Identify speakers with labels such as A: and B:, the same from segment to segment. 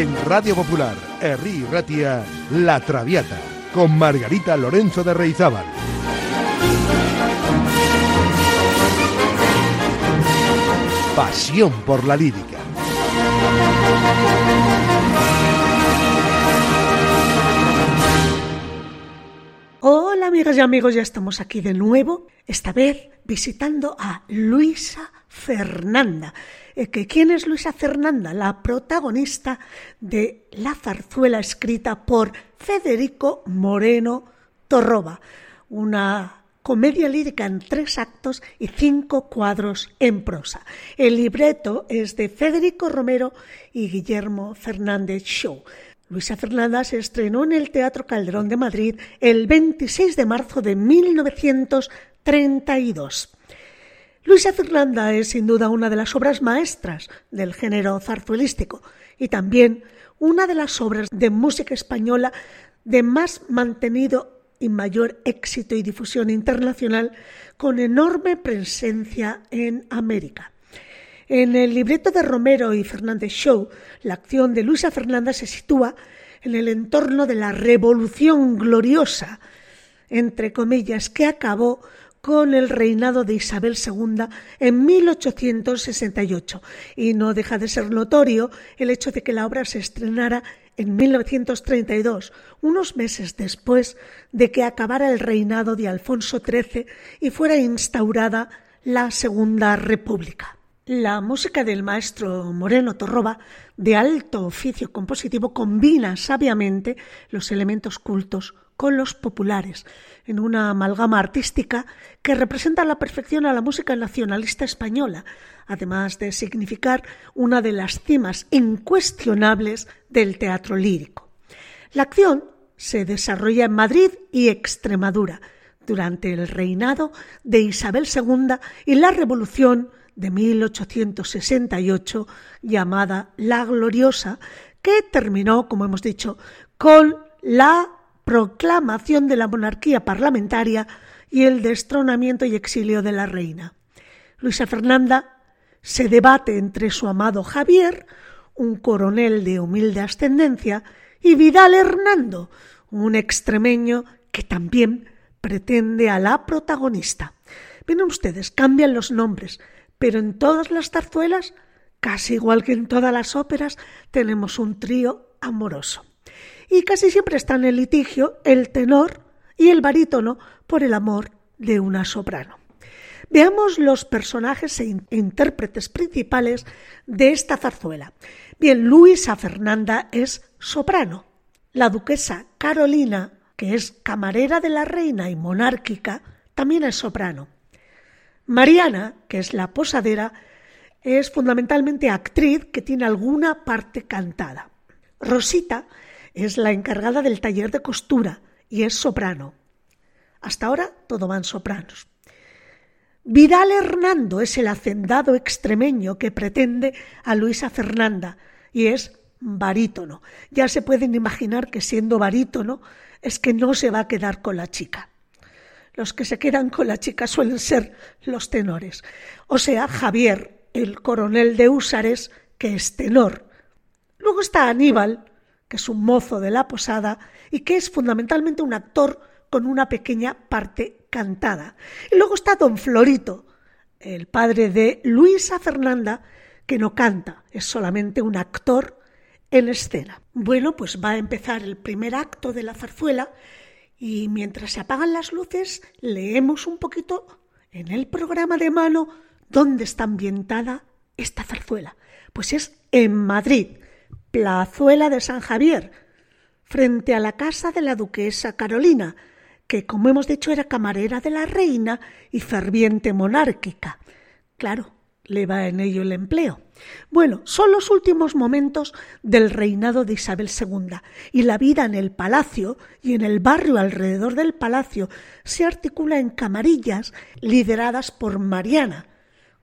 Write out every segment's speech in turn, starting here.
A: En Radio Popular, Herri Ratia, La Traviata, con Margarita Lorenzo de Reizábal. Pasión por la lírica.
B: Hola amigas y amigos, ya estamos aquí de nuevo, esta vez visitando a Luisa Fernanda. Que ¿Quién es Luisa Fernanda? La protagonista de la zarzuela escrita por Federico Moreno Torroba, una comedia lírica en tres actos y cinco cuadros en prosa. El libreto es de Federico Romero y Guillermo Fernández Show. Luisa Fernanda se estrenó en el Teatro Calderón de Madrid el 26 de marzo de 1932. Luisa Fernanda es sin duda una de las obras maestras del género zarzuelístico y también una de las obras de música española de más mantenido y mayor éxito y difusión internacional con enorme presencia en América. En el libreto de Romero y Fernández Show, la acción de Luisa Fernanda se sitúa en el entorno de la revolución gloriosa, entre comillas, que acabó con el reinado de Isabel II en 1868 y no deja de ser notorio el hecho de que la obra se estrenara en 1932, unos meses después de que acabara el reinado de Alfonso XIII y fuera instaurada la Segunda República. La música del maestro Moreno Torroba, de alto oficio compositivo, combina sabiamente los elementos cultos con los populares, en una amalgama artística que representa la perfección a la música nacionalista española, además de significar una de las cimas incuestionables del teatro lírico. La acción se desarrolla en Madrid y Extremadura durante el reinado de Isabel II y la Revolución de 1868 llamada La Gloriosa, que terminó, como hemos dicho, con la proclamación de la monarquía parlamentaria y el destronamiento y exilio de la reina. Luisa Fernanda se debate entre su amado Javier, un coronel de humilde ascendencia, y Vidal Hernando, un extremeño que también pretende a la protagonista. Ven ustedes, cambian los nombres, pero en todas las zarzuelas, casi igual que en todas las óperas, tenemos un trío amoroso. Y casi siempre está en el litigio el tenor y el barítono por el amor de una soprano. Veamos los personajes e intérpretes principales de esta zarzuela. Bien, Luisa Fernanda es soprano. La duquesa Carolina, que es camarera de la reina y monárquica, también es soprano. Mariana, que es la posadera, es fundamentalmente actriz que tiene alguna parte cantada. Rosita es la encargada del taller de costura y es soprano. Hasta ahora todo van sopranos. Vidal Hernando es el hacendado extremeño que pretende a Luisa Fernanda y es barítono. Ya se pueden imaginar que siendo barítono es que no se va a quedar con la chica los que se quedan con la chica suelen ser los tenores. O sea, Javier, el coronel de Húsares, que es tenor. Luego está Aníbal, que es un mozo de la posada y que es fundamentalmente un actor con una pequeña parte cantada. Y luego está don Florito, el padre de Luisa Fernanda, que no canta, es solamente un actor en escena. Bueno, pues va a empezar el primer acto de la zarzuela y mientras se apagan las luces leemos un poquito en el programa de mano dónde está ambientada esta zarzuela. Pues es en Madrid, Plazuela de San Javier, frente a la casa de la duquesa Carolina, que como hemos dicho era camarera de la reina y ferviente monárquica. Claro, le va en ello el empleo. Bueno, son los últimos momentos del reinado de Isabel II y la vida en el palacio y en el barrio alrededor del palacio se articula en camarillas lideradas por Mariana,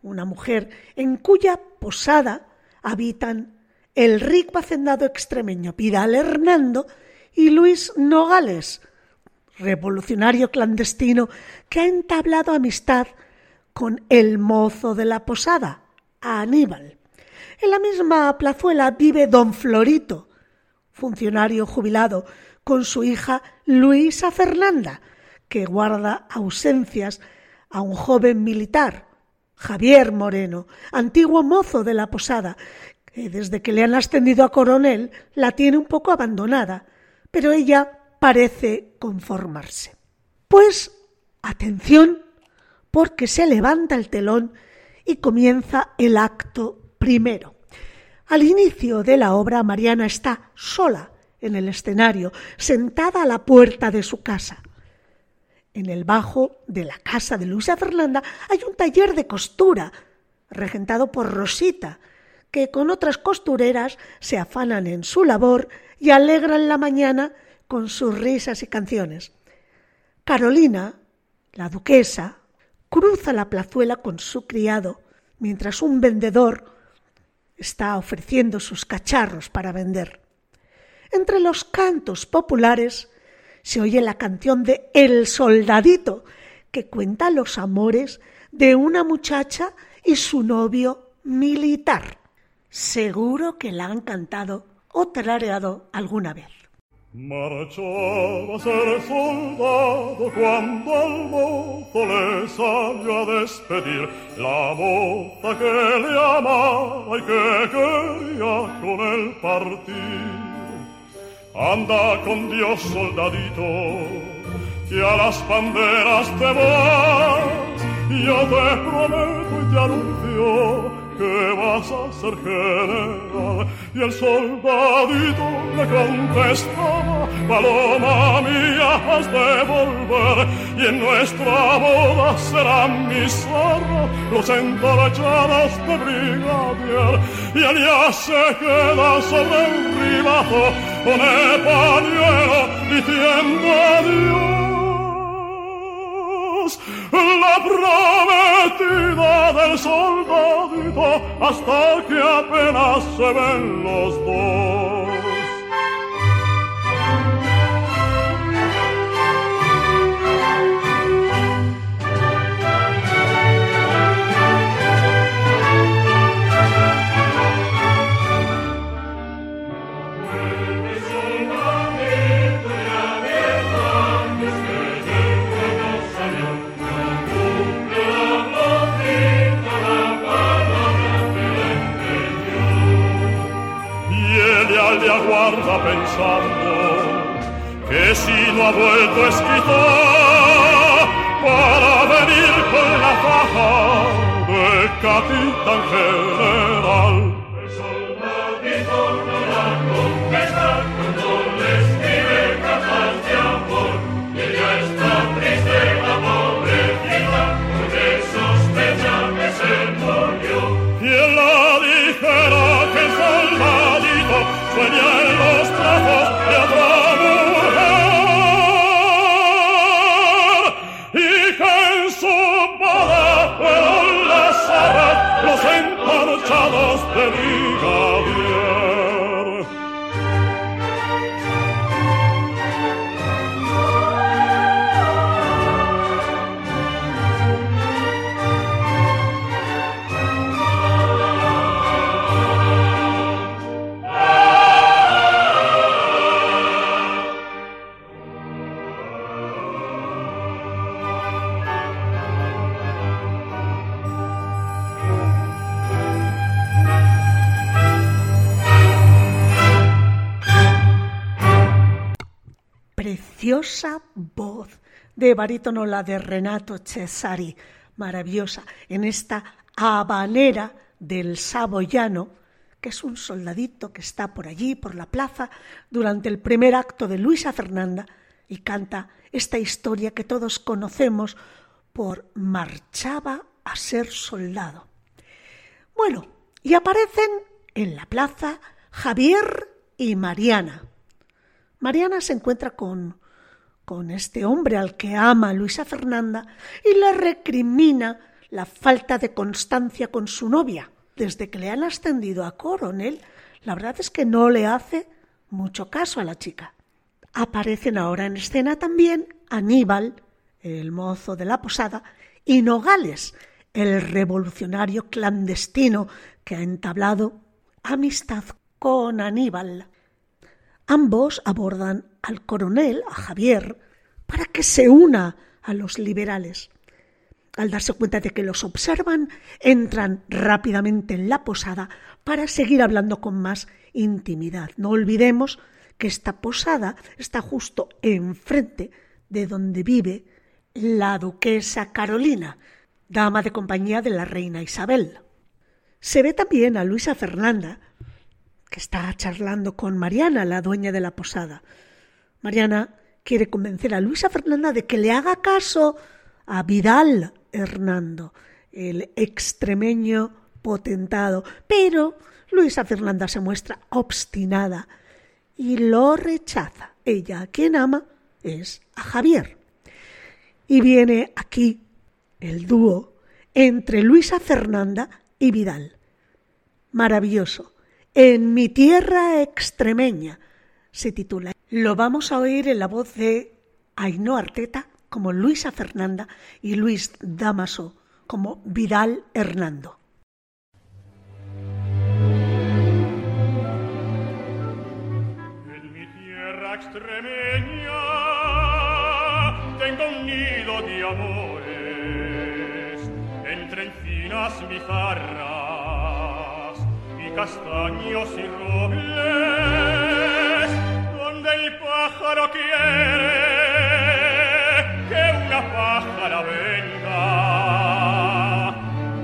B: una mujer en cuya posada habitan el rico hacendado extremeño Pidal Hernando y Luis Nogales, revolucionario clandestino que ha entablado amistad con el mozo de la posada, Aníbal. En la misma plazuela vive don Florito, funcionario jubilado, con su hija Luisa Fernanda, que guarda ausencias a un joven militar, Javier Moreno, antiguo mozo de la posada, que desde que le han ascendido a coronel la tiene un poco abandonada, pero ella parece conformarse. Pues atención, porque se levanta el telón y comienza el acto primero. Al inicio de la obra, Mariana está sola en el escenario, sentada a la puerta de su casa. En el bajo de la casa de Luisa Fernanda hay un taller de costura, regentado por Rosita, que con otras costureras se afanan en su labor y alegran la mañana con sus risas y canciones. Carolina, la duquesa, cruza la plazuela con su criado, mientras un vendedor está ofreciendo sus cacharros para vender. Entre los cantos populares se oye la canción de El Soldadito, que cuenta los amores de una muchacha y su novio militar. Seguro que la han cantado o tarareado alguna vez.
C: Marchaba a ser soldado cuando al mozo le salió a despedir la moza que le amaba y que quería con él partir. Anda con Dios, soldadito, que a las banderas te vas. Yo te prometo y te anuncio que vas a ser general. Y el soldadito le contestaba, paloma mía, has de volver, y en nuestra boda serán mis zorros los entorchados de brigadier, y ya se queda sobre el ribazo con el pañuelo diciendo adiós la prometida del soldadito hasta que apenas se ven los dos. Aguarda pensando que si no ha vuelto escritor para venir con la faja de capitán general.
B: Preciosa voz de barítono la de Renato Cesari, maravillosa, en esta habanera del saboyano, que es un soldadito que está por allí, por la plaza, durante el primer acto de Luisa Fernanda y canta esta historia que todos conocemos por Marchaba a ser soldado. Bueno, y aparecen en la plaza Javier y Mariana. Mariana se encuentra con, con este hombre al que ama Luisa Fernanda y le recrimina la falta de constancia con su novia. Desde que le han ascendido a coronel, la verdad es que no le hace mucho caso a la chica. Aparecen ahora en escena también Aníbal, el mozo de la posada, y Nogales, el revolucionario clandestino que ha entablado amistad con Aníbal. Ambos abordan al coronel, a Javier, para que se una a los liberales. Al darse cuenta de que los observan, entran rápidamente en la posada para seguir hablando con más intimidad. No olvidemos que esta posada está justo enfrente de donde vive la duquesa Carolina, dama de compañía de la reina Isabel. Se ve también a Luisa Fernanda, que está charlando con Mariana, la dueña de la posada. Mariana quiere convencer a Luisa Fernanda de que le haga caso a Vidal Hernando, el extremeño potentado, pero Luisa Fernanda se muestra obstinada y lo rechaza. Ella, a quien ama, es a Javier. Y viene aquí el dúo entre Luisa Fernanda y Vidal. Maravilloso. En mi tierra extremeña se titula. Lo vamos a oír en la voz de Ainhoa Arteta como Luisa Fernanda y Luis Damaso como Vidal Hernando.
C: En mi tierra extremeña tengo un nido de amores entre encinas bizarras y castaños y robles el pájaro quiere que una pájara venga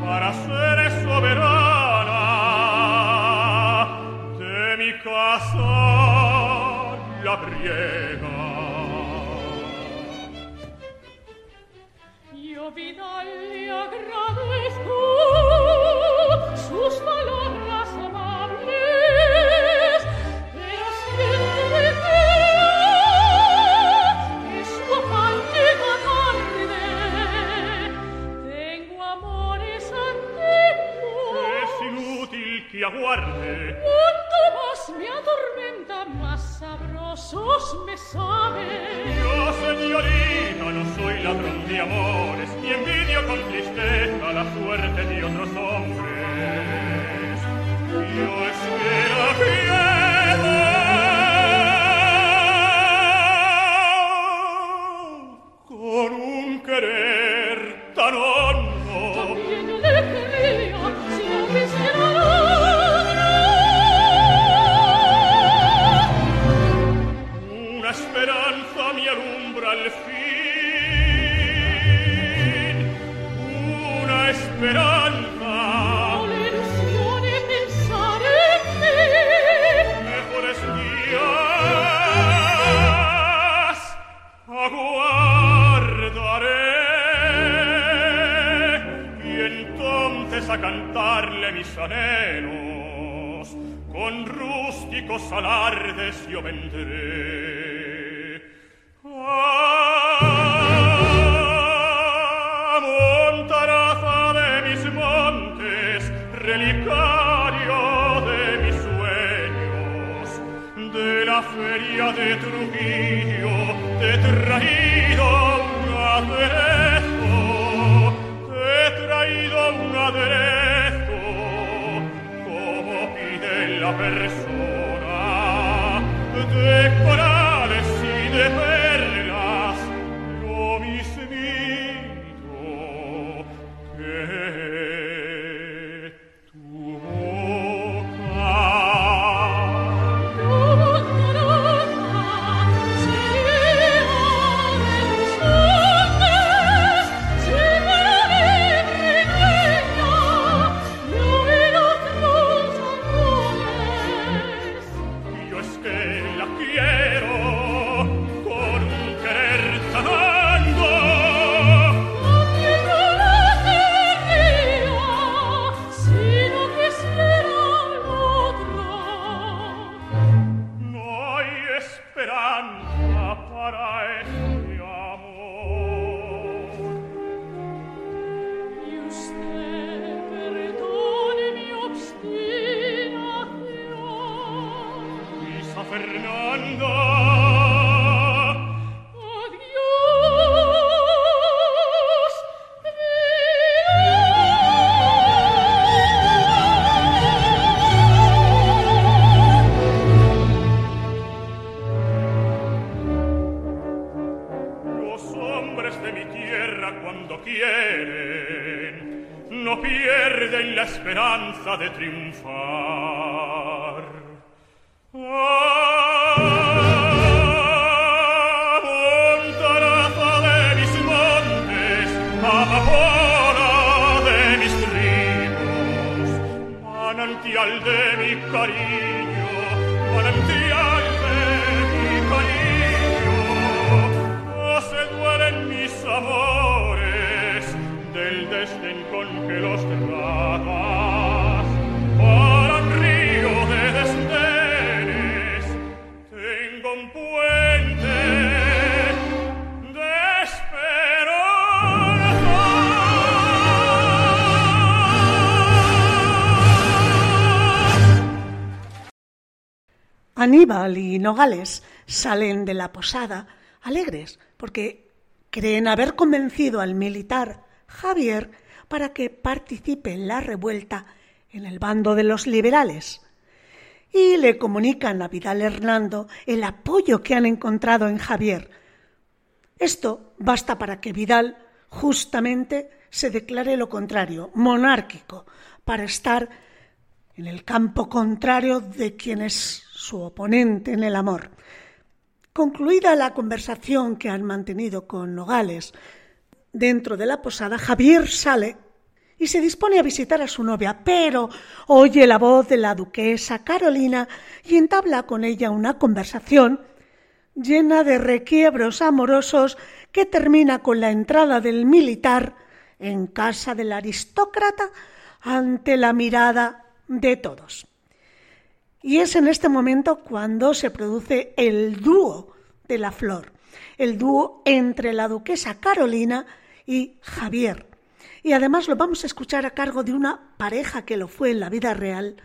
C: para ser soberana de mi casa la briega. Inútil que aguarde.
D: Cuanto más me atormenta, más sabrosos me saben.
C: Yo, señorita, no soy ladrón de amores y envidio con tristeza la suerte de otros hombres. Yo espero piedad con un querer tan hondo. Con rústicos alardes yo vendré. Petru Y
B: Nogales salen de la posada alegres porque creen haber convencido al militar Javier para que participe en la revuelta en el bando de los liberales y le comunican a Vidal Hernando el apoyo que han encontrado en Javier. Esto basta para que Vidal justamente se declare lo contrario, monárquico, para estar en el campo contrario de quien es su oponente en el amor. Concluida la conversación que han mantenido con Nogales dentro de la posada, Javier sale y se dispone a visitar a su novia, pero oye la voz de la duquesa Carolina y entabla con ella una conversación llena de requiebros amorosos que termina con la entrada del militar en casa del aristócrata ante la mirada de todos. Y es en este momento cuando se produce el dúo de la flor, el dúo entre la duquesa Carolina y Javier. Y además lo vamos a escuchar a cargo de una pareja que lo fue en la vida real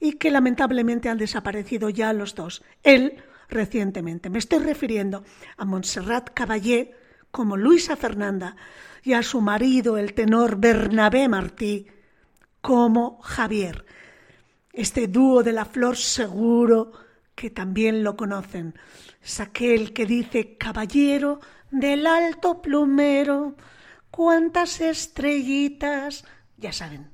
B: y que lamentablemente han desaparecido ya los dos. Él recientemente. Me estoy refiriendo a Montserrat Caballé como Luisa Fernanda y a su marido, el tenor Bernabé Martí, como Javier. Este dúo de la flor seguro que también lo conocen. Es aquel que dice caballero del alto plumero, cuántas estrellitas, ya saben.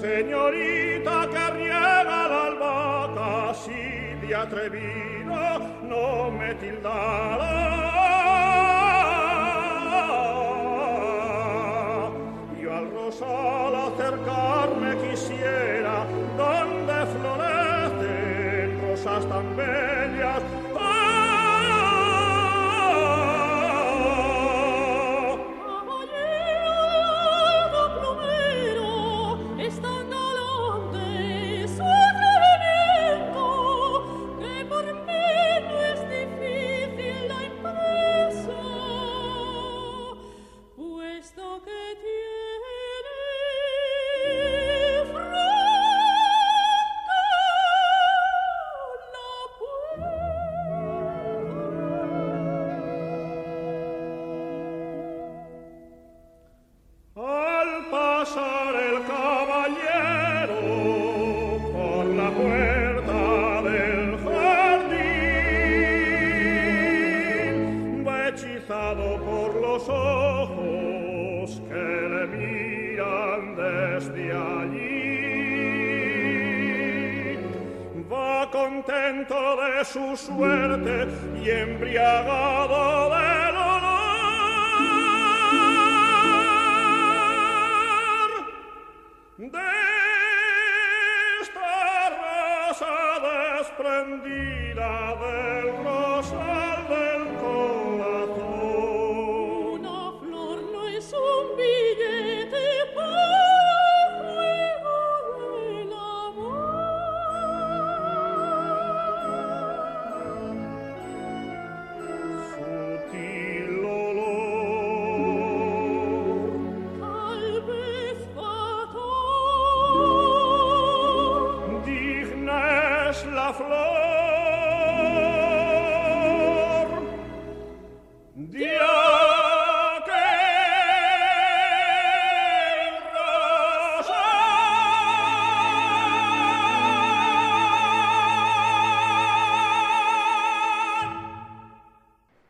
C: Señorita que riega la albahaca así de atrevido,
E: no me tildará. Yo al rosal acercarme quisiera,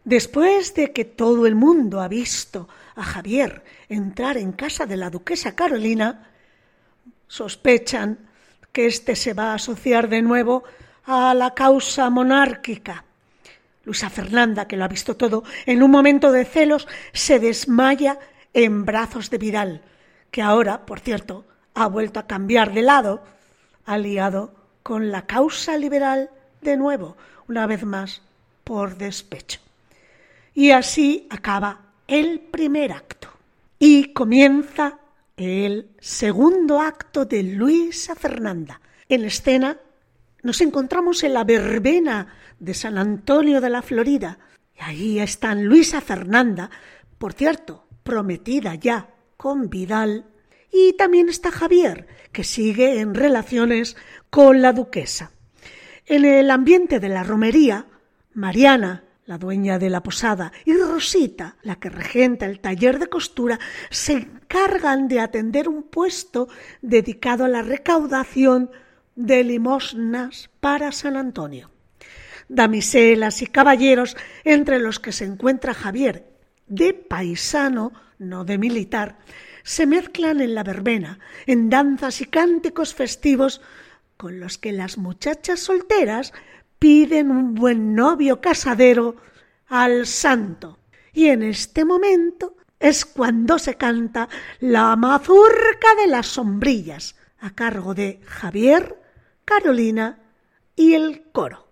B: Después de que todo el mundo ha visto a Javier entrar en casa de la duquesa Carolina, sospechan que éste se va a asociar de nuevo a la causa monárquica. Luisa Fernanda, que lo ha visto todo, en un momento de celos se desmaya en brazos de Vidal, que ahora, por cierto, ha vuelto a cambiar de lado, aliado con la causa liberal de nuevo, una vez más por despecho. Y así acaba el primer acto. Y comienza el segundo acto de Luisa Fernanda. En escena nos encontramos en la verbena de San Antonio de la Florida. Y ahí están Luisa Fernanda, por cierto, prometida ya con Vidal. Y también está Javier, que sigue en relaciones con la duquesa. En el ambiente de la romería, Mariana, la dueña de la posada, y Rosita, la que regenta el taller de costura, se encargan de atender un puesto dedicado a la recaudación de limosnas para San Antonio. Damiselas y caballeros, entre los que se encuentra Javier, de paisano, no de militar, se mezclan en la verbena, en danzas y cánticos festivos con los que las muchachas solteras piden un buen novio casadero al santo. Y en este momento es cuando se canta la mazurca de las sombrillas, a cargo de Javier, Carolina y el coro.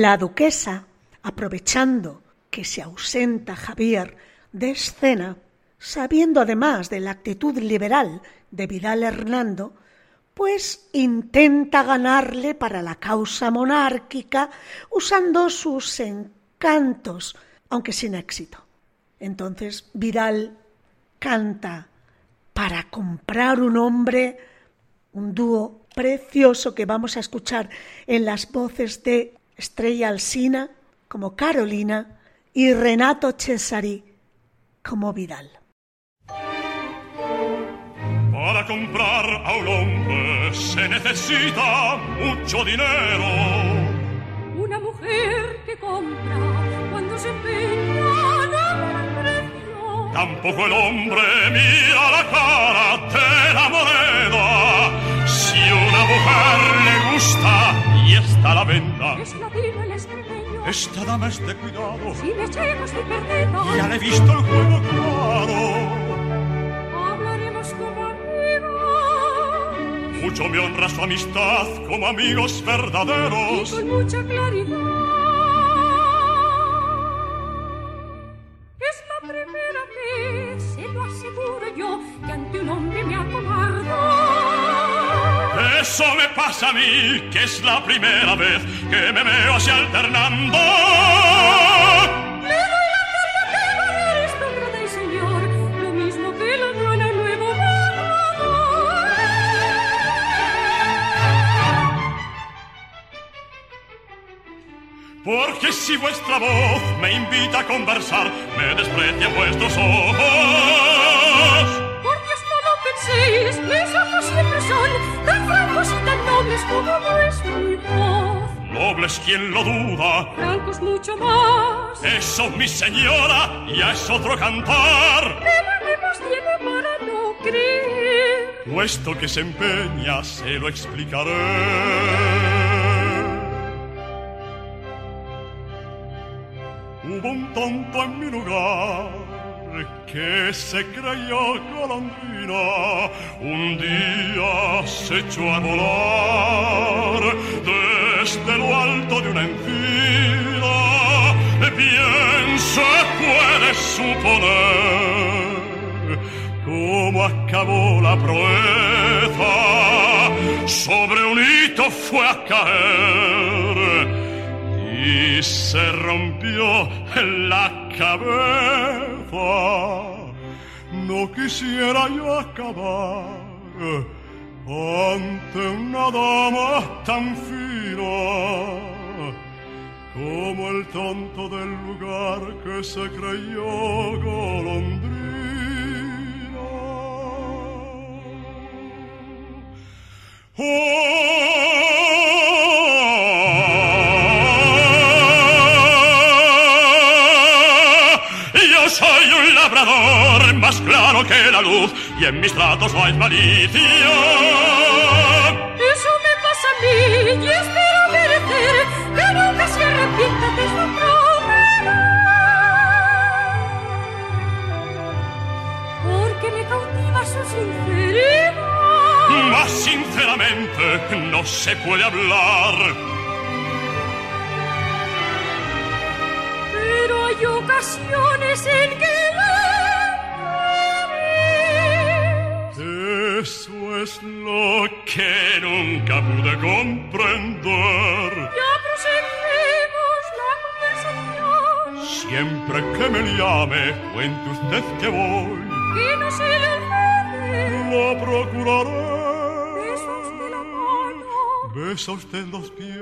C: La
B: duquesa, aprovechando que se ausenta Javier de escena, sabiendo además de la actitud liberal de Vidal Hernando, pues intenta ganarle para la causa monárquica usando sus encantos, aunque sin éxito. Entonces Vidal canta para comprar un hombre, un dúo precioso que vamos a escuchar en las voces de Estrella Alsina como Carolina y Renato Cesari como Vidal.
C: Para comprar a un hombre se necesita mucho dinero.
D: Una mujer que compra cuando se empeña buen precio.
C: Tampoco el hombre mira la cara de la moneda. Mujer le gusta y está a la venta,
D: Es latino el extremeño.
C: esta dama es de cuidado.
D: Si le echemos de perdido,
C: Ya le he visto el juego claro.
D: hablaremos como amigos.
C: Mucho me honra su amistad como amigos
D: Y
C: verdaderos.
D: con mucha claridad.
C: Eso me pasa a mí, que es la primera vez que me veo así alternando.
D: Le doy la carga que barrer aristócrata y señor, lo mismo que ladrón al nuevo.
C: Porque si vuestra voz me invita a conversar, me desprecian vuestros ojos.
D: Por Dios no lo penséis, mis ojos siempre son nobles como vuestra voz.
C: Nobles quien lo duda,
D: Francos mucho más.
C: eso mi señora ya es otro cantar.
D: Tenemos tiempo para no creer.
C: Puesto que se empeña, se lo explicaré. Hubo un tonto en mi lugar que se creyó golondrina. Un día se echó a volar desde lo alto de una encina. Bien se puede suponer cómo acabó la proeza. Sobre un hito fue a caer y se rompió la cabeza. No quisiera yo acabar ante una dama tan fina como el tonto del lugar que se creyó golondrina. ¡Oh! Más claro que la luz y en mis tratos no hay malicia.
D: Eso me pasa a mí y espero merecer que nunca se arrepienta de su promesa. Porque me cautiva su sinceridad.
C: Más sinceramente no se puede hablar.
D: Pero hay ocasiones en que
C: Eso es lo que nunca pude comprender.
D: Ya proseguimos la conversación.
C: Siempre que me llame, cuente usted que voy.
D: Que no se le olvide.
C: Lo procuraré.
D: Besa usted la mano.
C: Besa usted los pies.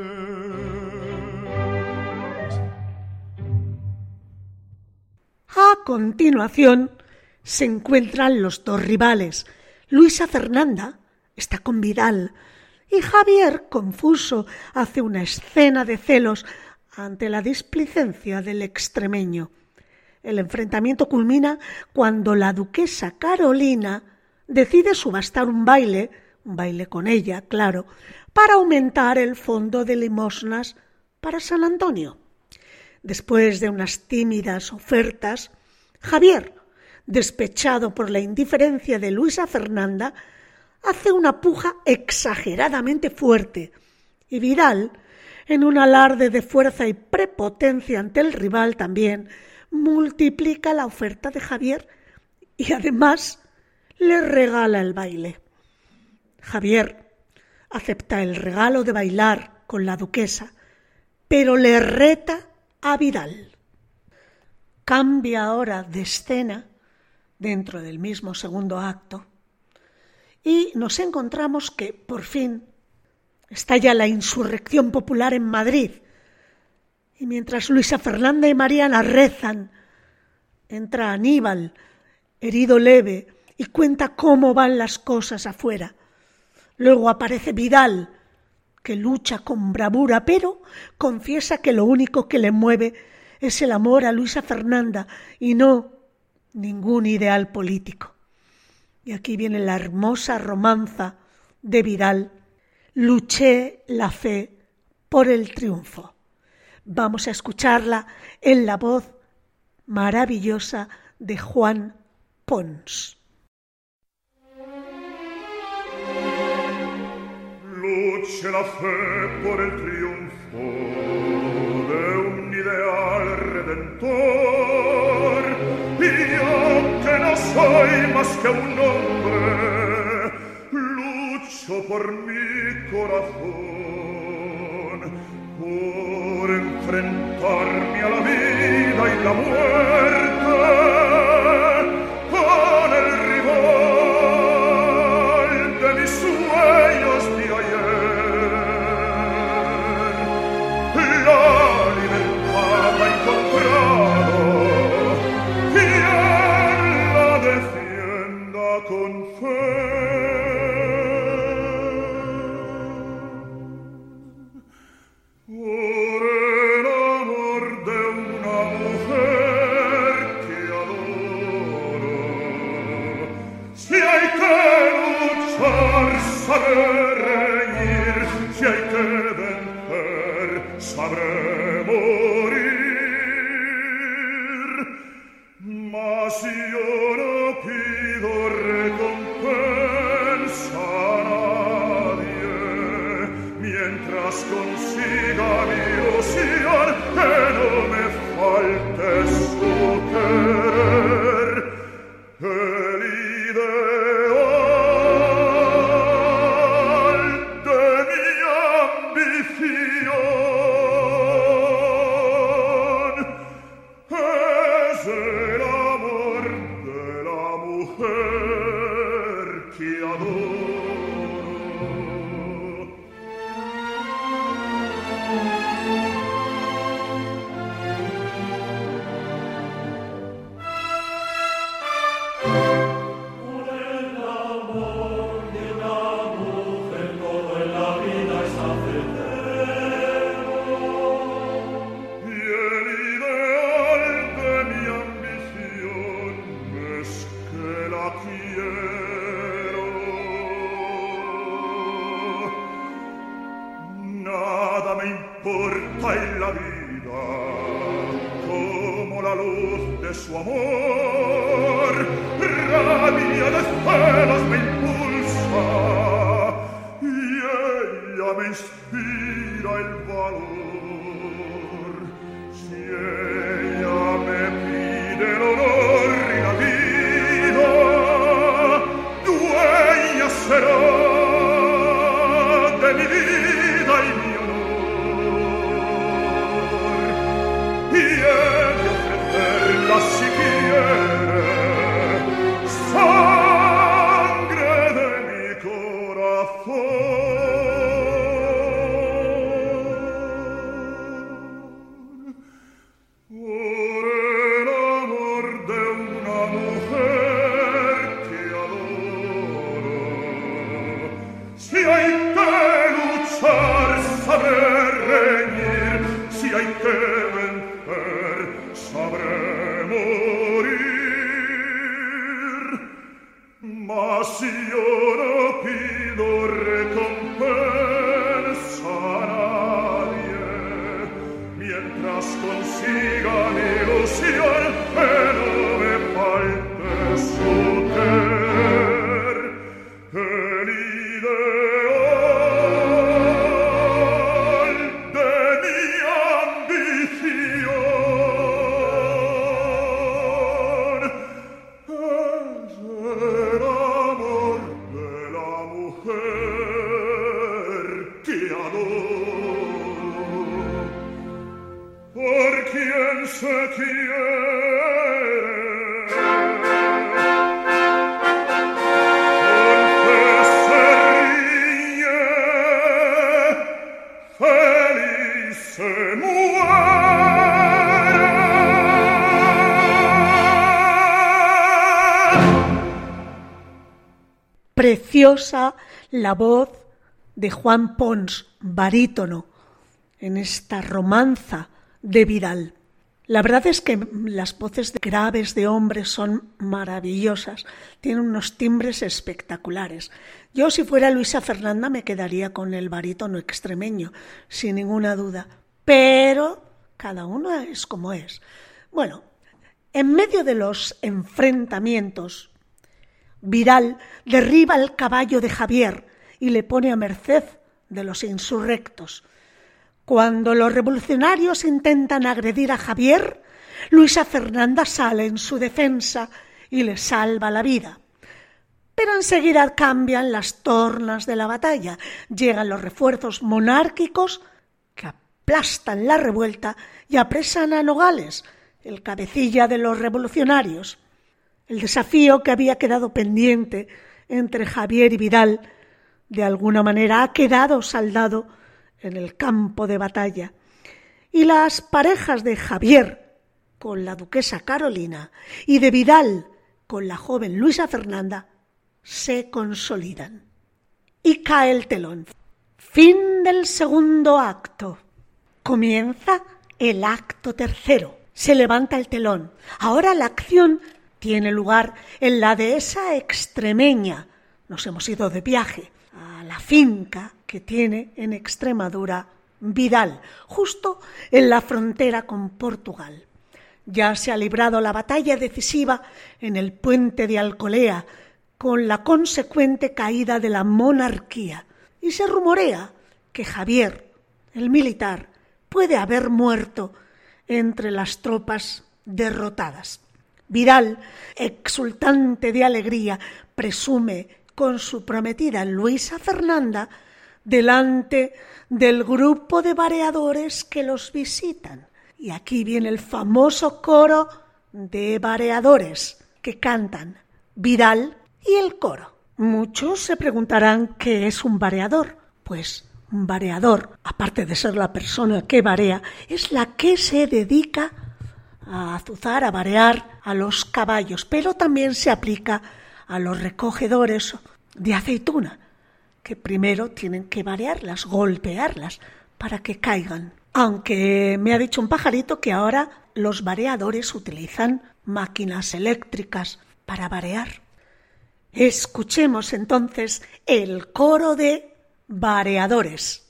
B: A continuación se encuentran los dos rivales. Luisa Fernanda está con Vidal y Javier, confuso, hace una escena de celos ante la displicencia del extremeño. El enfrentamiento culmina cuando la duquesa Carolina decide subastar un baile, un baile con ella, claro, para aumentar el fondo de limosnas para San Antonio. Después de unas tímidas ofertas, Javier, despechado por la indiferencia de Luisa Fernanda, hace una puja exageradamente fuerte y Vidal, en un alarde de fuerza y prepotencia ante el rival también, multiplica la oferta de Javier y además le regala el baile. Javier acepta el regalo de bailar con la duquesa, pero le reta a Vidal. Cambia ahora de escena dentro del mismo segundo acto y nos encontramos que por fin estalla la insurrección popular en Madrid y mientras Luisa Fernanda y Mariana rezan, entra Aníbal, herido leve, y cuenta cómo van las cosas afuera. Luego aparece Vidal, que lucha con bravura, pero confiesa que lo único que le mueve es el amor a Luisa Fernanda y no ningún ideal político. Y aquí viene la hermosa romanza de Vidal, Luché la fe por el triunfo. Vamos a escucharla en la voz maravillosa de Juan Pons.
C: Luce la fe por el triunfo de un ideal redentor. Soy más que un hombre, lucho
F: por mi corazón, por enfrentarme a la vida y la muerte.
E: sconfigami, o Sion, che non me falta. La voz de Juan Pons, barítono, en esta romanza de Vidal. La verdad es que las voces graves de hombres son maravillosas, tienen unos timbres espectaculares. Yo si fuera Luisa Fernanda me quedaría con el barítono extremeño, sin ninguna duda, pero cada uno es como es. Bueno, en medio de los enfrentamientos Viral derriba el caballo de Javier y le pone a merced de los insurrectos. Cuando los revolucionarios intentan agredir a Javier, Luisa Fernanda sale en su defensa y le salva la vida.
B: Pero enseguida cambian las tornas de la batalla. Llegan los refuerzos monárquicos que aplastan la revuelta y apresan a Nogales, el cabecilla de los revolucionarios. El desafío que había quedado pendiente entre Javier y Vidal de alguna manera ha quedado saldado en el campo de batalla. Y las parejas de Javier con la duquesa Carolina y de Vidal con la joven Luisa Fernanda se consolidan. Y cae el telón. Fin del segundo acto. Comienza el acto tercero. Se levanta el telón. Ahora la acción tiene lugar en la dehesa extremeña. Nos hemos ido de viaje a la finca que tiene en Extremadura Vidal, justo en la frontera con Portugal. Ya se ha librado la batalla decisiva en el puente de Alcolea, con la consecuente caída de la monarquía, y se rumorea que Javier, el militar, puede haber muerto entre las tropas derrotadas. Vidal, exultante de alegría, presume con su prometida Luisa Fernanda delante del grupo de vareadores que los visitan. Y aquí viene el famoso coro de vareadores que cantan Vidal y el coro. Muchos se preguntarán qué es un vareador. Pues un vareador, aparte de ser la persona que varea, es la que se dedica a azuzar, a varear a los caballos, pero también se aplica a los recogedores de aceituna, que primero tienen que varearlas, golpearlas, para que caigan. Aunque me ha dicho un pajarito que ahora los vareadores utilizan máquinas eléctricas para varear. Escuchemos entonces el coro de vareadores.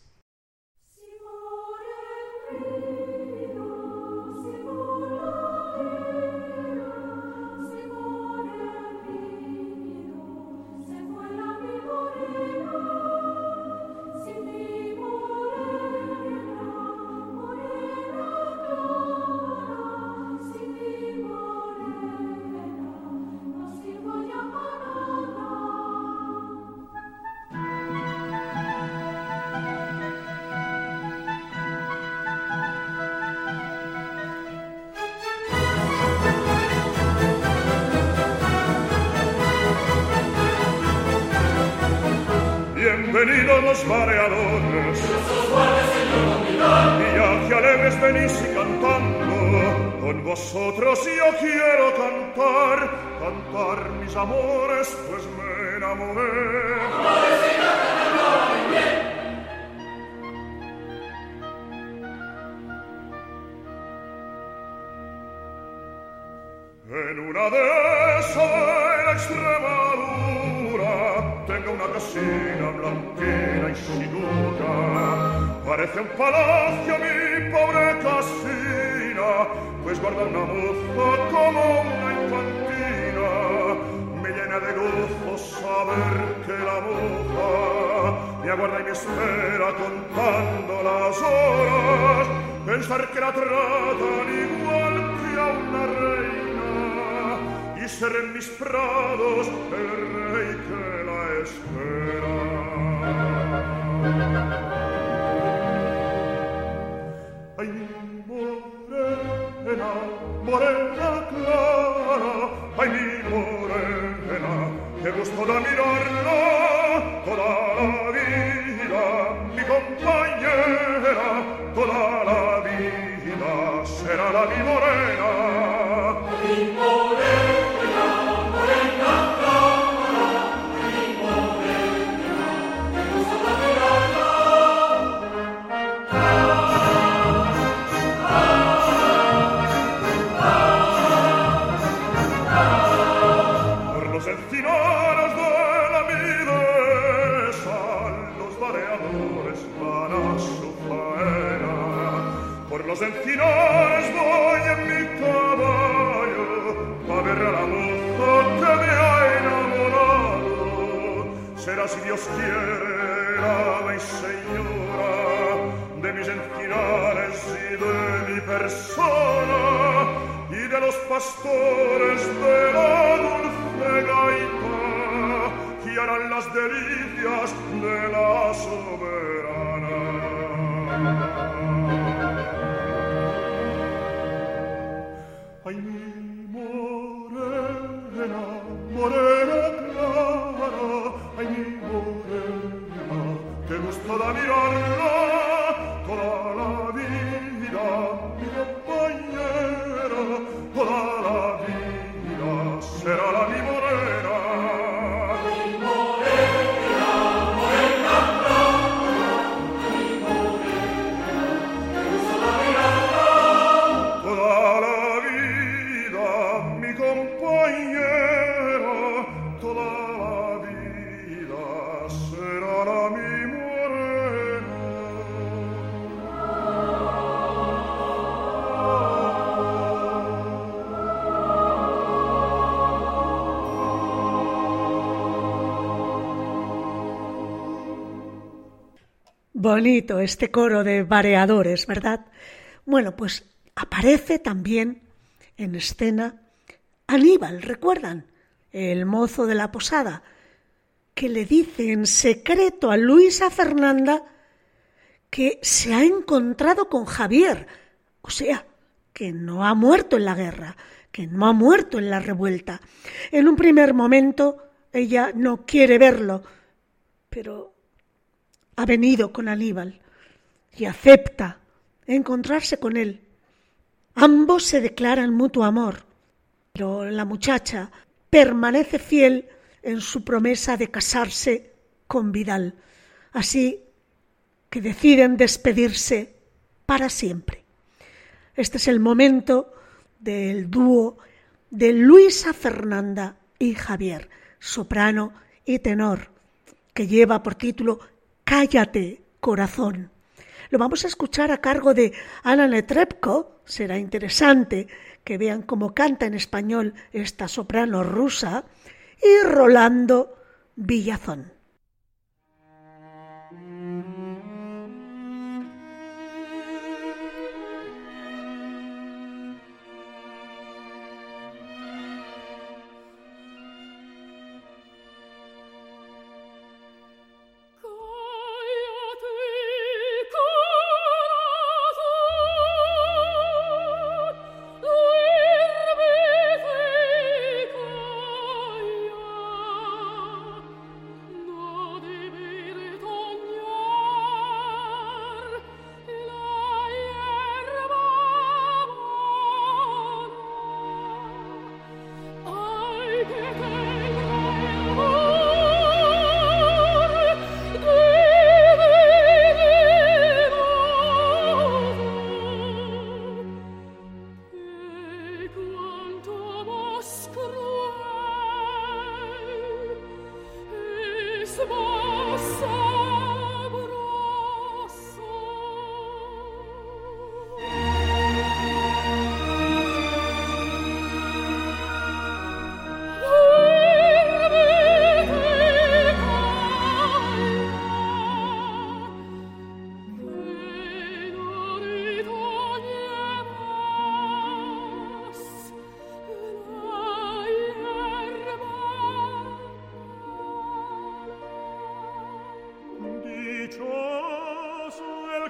E: Mis amores, pues me enamoré. En una de la Extremadura tengo una casina blanquina y sin duda parece un palacio mi pobre casina pues guarda una moza como una infantina me llena de gozo saber que la boca me aguarda y me espera contando las horas. Pensar que la tratan igual que a una reina y ser en mis prados el rey que la espera. pastores de la dulce gaita que harán las delicias de la soberana. Ay, mi morena, morena clara, ay, mi morena, que gusta da mirarla toda la vida.
G: Bonito este coro de vareadores, ¿verdad? Bueno, pues aparece también en escena Aníbal, ¿recuerdan? El mozo de la posada, que le dice en secreto a Luisa Fernanda que se ha encontrado con Javier, o sea, que no ha muerto en la guerra, que no ha muerto en la revuelta. En un primer momento ella no quiere verlo, pero ha venido con Aníbal y acepta encontrarse con él. Ambos se declaran mutuo amor, pero la muchacha permanece fiel en su promesa de casarse con Vidal. Así que deciden despedirse para siempre. Este es el momento del dúo de Luisa Fernanda y Javier, soprano y tenor, que lleva por título Cállate, corazón. Lo vamos a escuchar a cargo de Ana Netrebko. Será interesante que vean cómo canta en español esta soprano rusa. Y Rolando Villazón.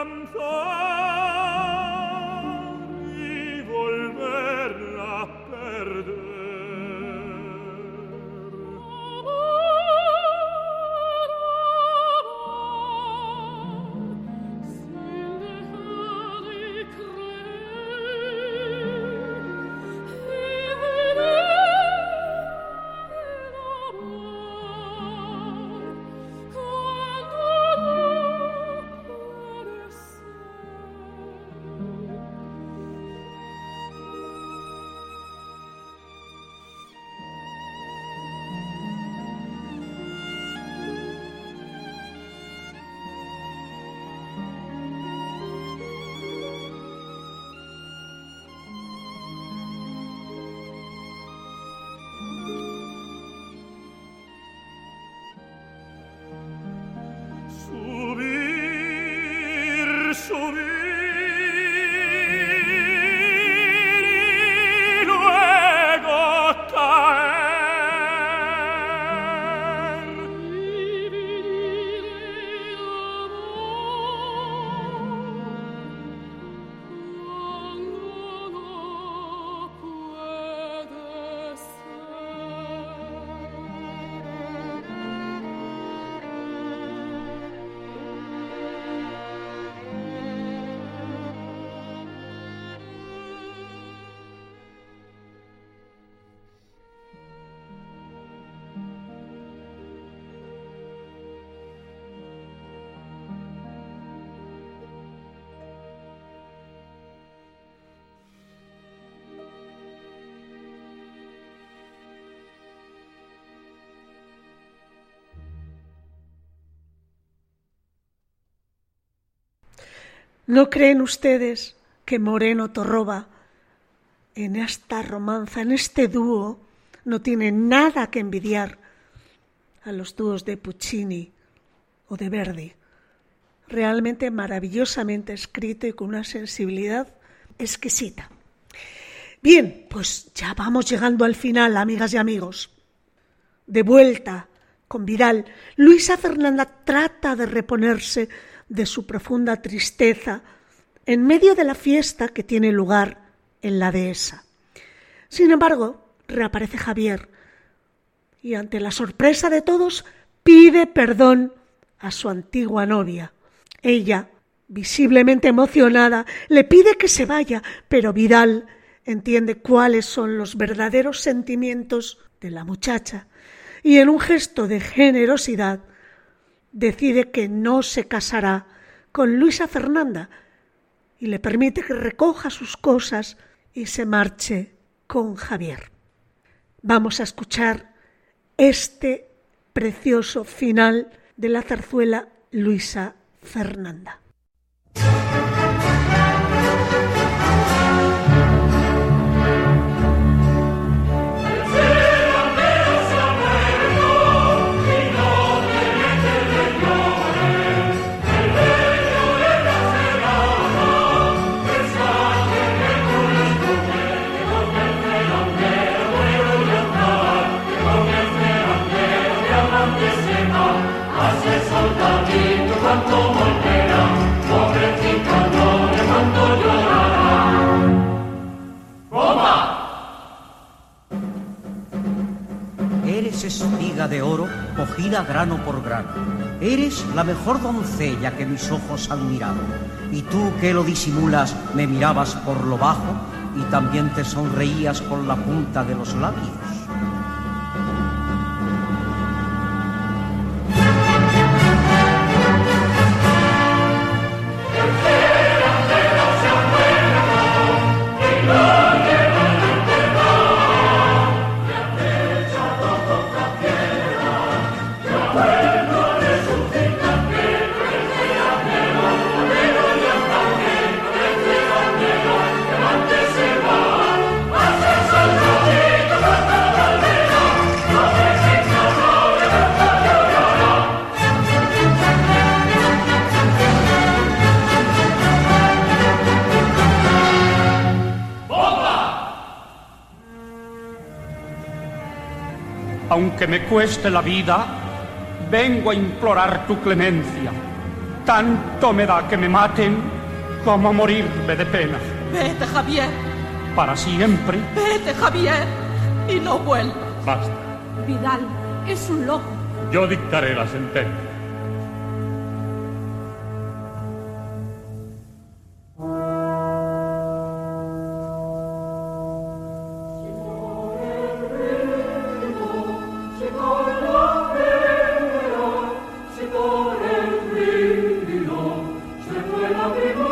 C: am sorry.
B: ¿No creen ustedes que Moreno Torroba en esta romanza, en este dúo, no tiene nada que envidiar a los dúos de Puccini o de Verdi? Realmente maravillosamente escrito y con una sensibilidad exquisita. Bien, pues ya vamos llegando al final, amigas y amigos. De vuelta con Vidal, Luisa Fernanda trata de reponerse de su profunda tristeza en medio de la fiesta que tiene lugar en la dehesa. Sin embargo, reaparece Javier y ante la sorpresa de todos pide perdón a su antigua novia. Ella, visiblemente emocionada, le pide que se vaya, pero Vidal entiende cuáles son los verdaderos sentimientos de la muchacha y en un gesto de generosidad decide que no se casará con Luisa Fernanda y le permite que recoja sus cosas y se marche con Javier. Vamos a escuchar este precioso final de la zarzuela Luisa Fernanda.
H: Eres espiga de oro cogida grano por grano. Eres la mejor doncella que mis ojos han mirado. Y tú que lo disimulas me mirabas por lo bajo y también te sonreías con la punta de los labios.
I: Cueste la vida, vengo a implorar tu clemencia. Tanto me da que me maten como morirme de pena.
J: Vete, Javier.
I: Para siempre.
J: Vete, Javier. Y no vuelvas.
C: Basta.
D: Vidal es un loco.
C: Yo dictaré la sentencia. Sin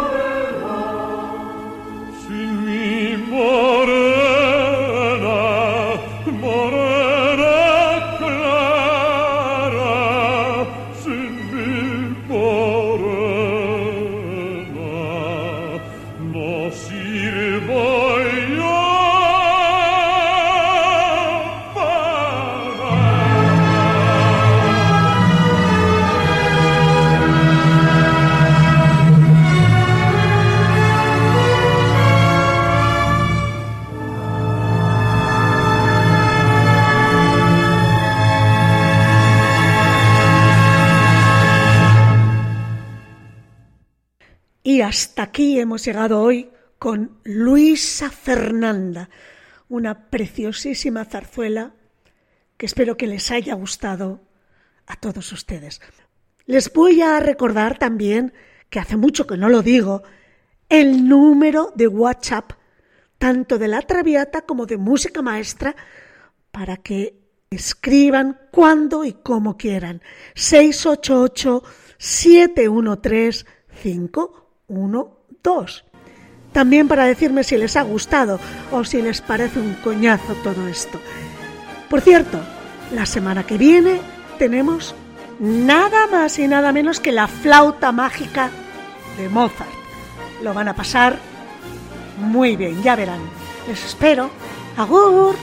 B: hemos llegado hoy con Luisa Fernanda, una preciosísima zarzuela que espero que les haya gustado a todos ustedes. Les voy a recordar también, que hace mucho que no lo digo, el número de WhatsApp, tanto de la Traviata como de Música Maestra, para que escriban cuando y como quieran. 688-713-512. También para decirme si les ha gustado o si les parece un coñazo todo esto. Por cierto, la semana que viene tenemos nada más y nada menos que la flauta mágica de Mozart. Lo van a pasar muy bien, ya verán. Les espero. Agur.